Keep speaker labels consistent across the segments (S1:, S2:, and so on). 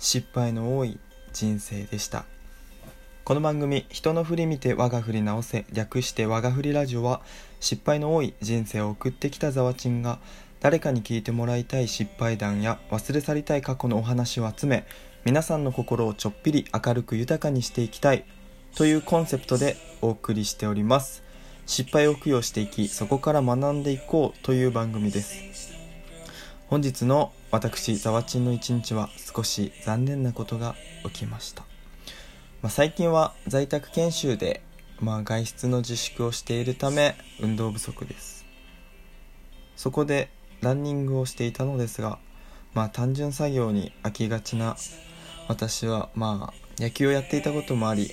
S1: 失敗の多い人生でした。この番組「人の振り見て我が振り直せ」略して我が振りラジオは失敗の多い人生を送ってきたざわちんが誰かに聞いてもらいたい失敗談や忘れ去りたい過去のお話を集め皆さんの心をちょっぴり明るく豊かにしていきたいというコンセプトでお送りしております。失敗を供養していきそこから学んでいこうという番組です。本日の私ざわちんの一日は少し残念なことが起きました、まあ、最近は在宅研修で、まあ、外出の自粛をしているため運動不足です。そこでランニングをしていたのですがまあ単純作業に飽きがちな私はまあ野球をやっていたこともあり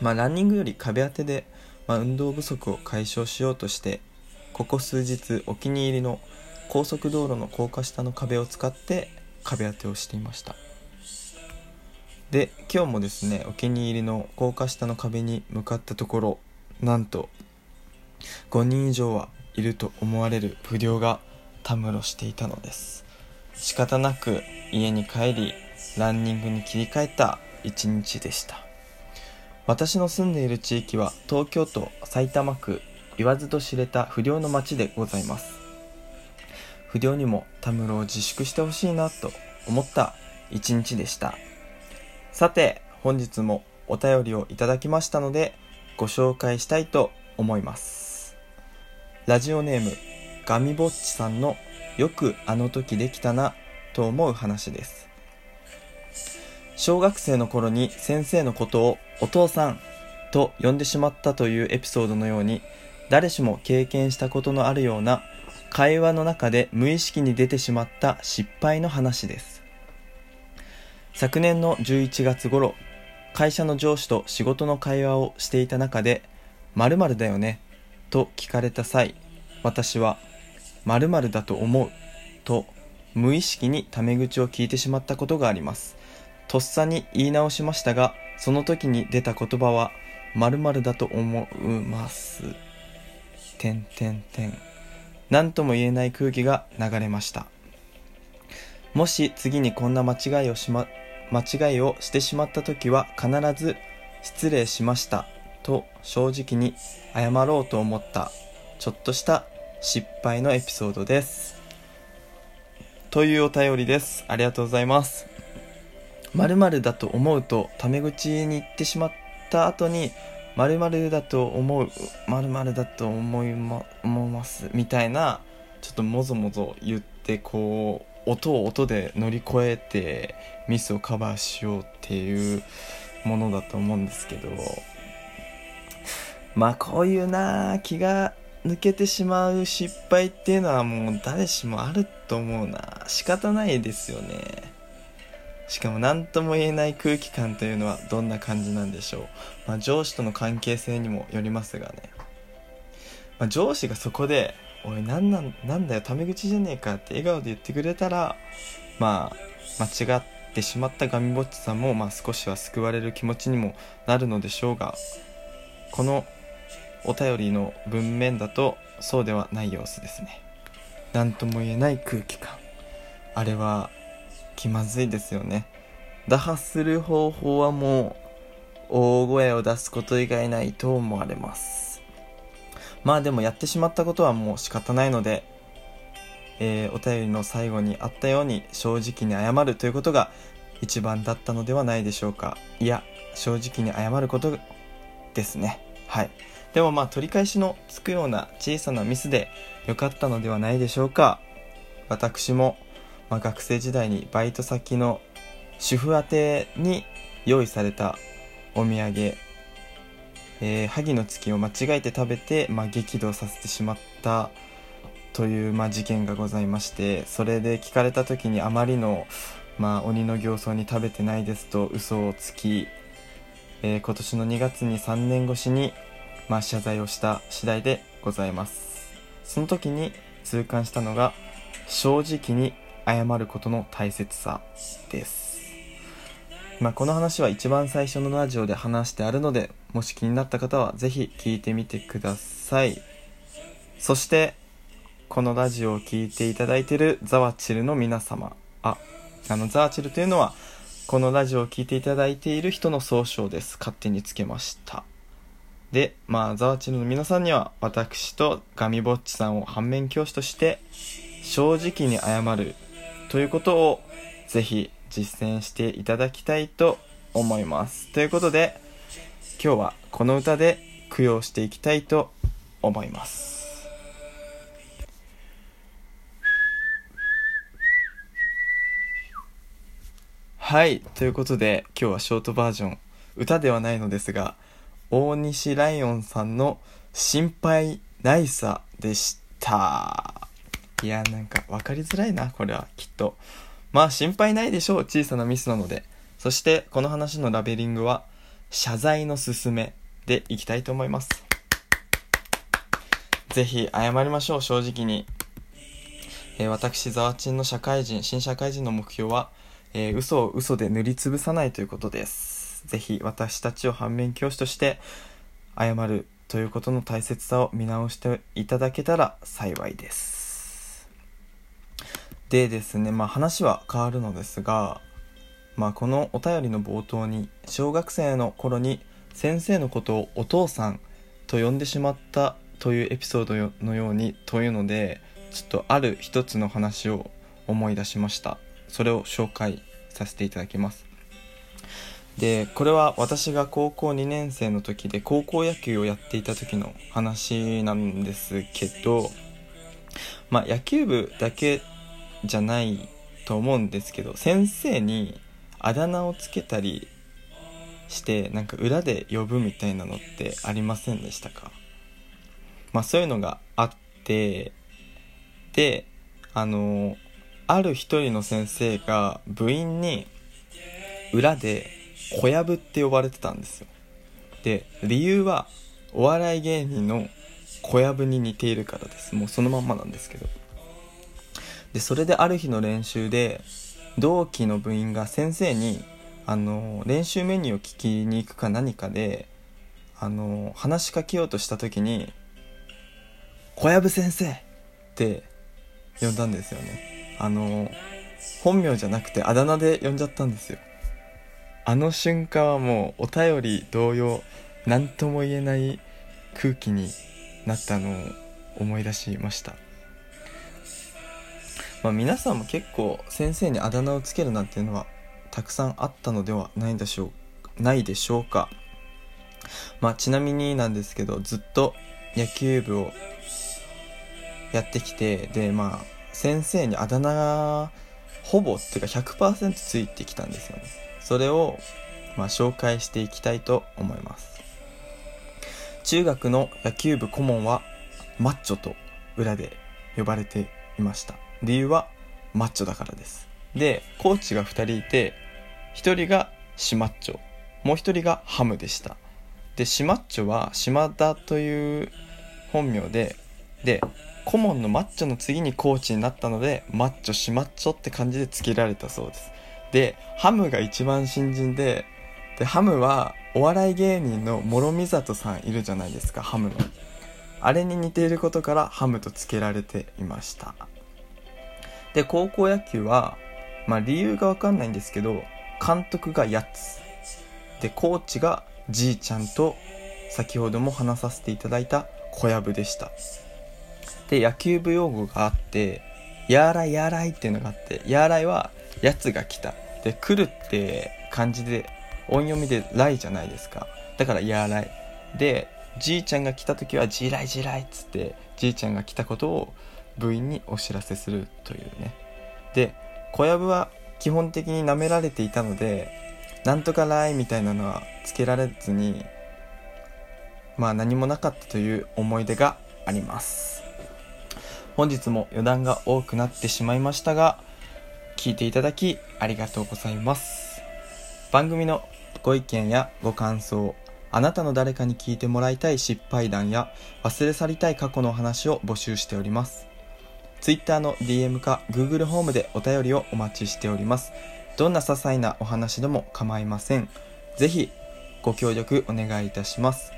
S1: まあランニングより壁当てで、まあ、運動不足を解消しようとしてここ数日お気に入りの高速道路の高架下の壁を使って壁当てをしていました。で今日もですねお気に入りの高架下の壁に向かったところなんと5人以上はいると思われる不良がたむろしていたのです。仕方なく家に帰りランニングに切り替えた一日でした。私の住んでいる地域は東京都埼玉区言わずと知れた不良の町でございます。不良にもたむろを自粛してほしいなと思った一日でした。さて本日もお便りをいただきましたのでご紹介したいと思います。ラジオネームガミぼっちさんのよくあの時できたなと思う話です。小学生の頃に先生のことをお父さんと呼んでしまったというエピソードのように誰しも経験したことのあるような会話の中で無意識に出てしまった失敗の話です。昨年の11月頃会社の上司と仕事の会話をしていた中で「〇〇だよね」と聞かれた際私は「〇〇だと思う」と無意識にタメ口を聞いてしまったことがあります。とっさに言い直しましたがその時に出た言葉は「〇〇だと思います」てんてんてん。何とも言えない空気が流れました。もし次にこんな間違いをしま間違いをしてしまった時は必ず失礼しましたと正直に謝ろうと思った。ちょっとした失敗のエピソードです。というお便りです。ありがとうございます。〇〇だと思うとタメ口に言ってしまった後に〇〇だと思う〇〇だと思い,、ま、思いますみたいなちょっともぞもぞ言ってこう音を音で乗り越えてミスをカバーしようっていうものだと思うんですけどまあこういうな気が抜けてしまう失敗っていうのはもう誰しもあると思うな。仕方ないですよね。しかも何とも言えない空気感というのはどんな感じなんでしょう、まあ、上司との関係性にもよりますがね、まあ、上司がそこで「おいなんなんなんだよタメ口じゃねえか」って笑顔で言ってくれたらまあ間違ってしまったガミぼっちさんも、まあ、少しは救われる気持ちにもなるのでしょうがこのお便りの文面だとそうではない様子ですね。何とも言えない空気感。あれは気まずいですよね。打破する方法はもう大声を出すこと以外ないと思われます。まあでもやってしまったことはもう仕方ないので、えー、お便りの最後にあったように正直に謝るということが一番だったのではないでしょうか。いや正直に謝ることですね。はい。でもまあ取り返しのつくような小さなミスで良かったのではないでしょうか。私もまあ、学生時代にバイト先の主婦宛てに用意されたお土産、えー、萩の月を間違えて食べて、まあ、激怒させてしまったという、まあ、事件がございましてそれで聞かれた時にあまりの、まあ、鬼の形相に食べてないですと嘘をつき、えー、今年の2月に3年越しに、まあ、謝罪をした次第でございます。その時に痛感したのが正直に謝ることの大切さです。まあ、この話は一番最初のラジオで話してあるので、もし気になった方はぜひ聞いてみてください。そして、このラジオを聴いていただいているザワチルの皆様。あ、あのザワチルというのは、このラジオを聴いていただいている人の総称です勝手につけましたでまあザワチルの皆さんには私とガミボッチさんを反面教師として正直に謝るということをぜひ実践していただきたいと思います。ということで今日はこの歌で供養していきたいと思います。はいということで今日はショートバージョン歌ではないのですが大西ライオンさんの「心配ないさ」でした。いやなんか分かりづらいなこれはきっと。まあ心配ないでしょう小さなミスなので。そしてこの話のラベリングは謝罪のすすめでいきたいと思います。ぜひ謝りましょう正直に、えー、私ザワチンの社会人新社会人の目標は、えー、嘘を嘘で塗りつぶさないということです。ぜひ私たちを反面教師として謝るということの大切さを見直していただけたら幸いです。でですね、まあ話は変わるのですが、まあこのお便りの冒頭に小学生の頃に先生のことをお父さんと呼んでしまったというエピソードのようにというのでちょっとある一つの話を思い出しました。それを紹介させていただきます。でこれは私が高校2年生の時で高校野球をやっていた時の話なんですけどまあ野球部だけじゃないと思うんですけど先生にあだ名をつけたりしてなんか裏で呼ぶみたいなのってありませんでしたか？まあそういうのがあってであのある一人の先生が部員に裏で小籔って呼ばれてたんですよ。で理由はお笑い芸人の小籔に似ているからです。もうそのまんまなんですけど。でそれである日の練習で同期の部員が先生にあの練習メニューを聞きに行くか何かであの話しかけようとした時に「小籔先生!」って呼んだんですよねあの本名じゃなくてあだ名で呼んじゃったんですよあの瞬間はもうお便り同様何とも言えない空気になったのを思い出しましたまあ皆さんも結構先生にあだ名をつけるなんていうのはたくさんあったのではないでしょうないでしょうか。まあちなみになんですけどずっと野球部をやってきてでまあ先生にあだ名がほぼっていうか100%ついてきたんですよね。それを、まあ、紹介していきたいと思います。中学の野球部顧問はマッチョと裏で呼ばれていました。理由はマッチョだからですでコーチが2人いて1人がシマッチョもう1人がハムでしたでシマッチョは島田という本名でで顧問のマッチョの次にコーチになったのでマッチョシマッチョって感じで付けられたそうですで、ハムが一番新人で、で、ハムはお笑い芸人の諸見里さんいるじゃないですか、ハムの。あれに似ていることからハムと付けられていました。で、高校野球は、まあ理由がわかんないんですけど、監督がやつ。で、コーチがじいちゃんと、先ほども話させていただいた小籔でした。で、野球部用語があって、やーらいやーらいっていうのがあって、やーらいは、やつが来た。で、来るって漢字で、音読みで来じゃないですか。だから、や来。で、じいちゃんが来た時は、じらいじらいっつって、じいちゃんが来たことを部員にお知らせするというね。で、小籔は基本的に舐められていたので、なんとかライみたいなのはつけられずに、まあ何もなかったという思い出があります。本日も余談が多くなってしまいましたが、聞いていただきありがとうございます。番組のご意見やご感想、あなたの誰かに聞いてもらいたい失敗談や忘れ去りたい過去の話を募集しております。Twitter の DM か Google ホームでお便りをお待ちしております。どんな些細なお話でも構いません。ぜひご協力お願いいたします。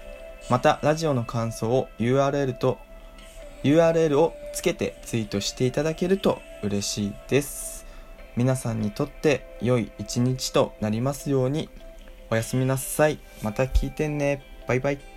S1: また、ラジオの感想を URL と URL をつけてツイートしていただけると嬉しいです。皆さんにとって良い一日となりますようにおやすみなさいまた聞いてねバイバイ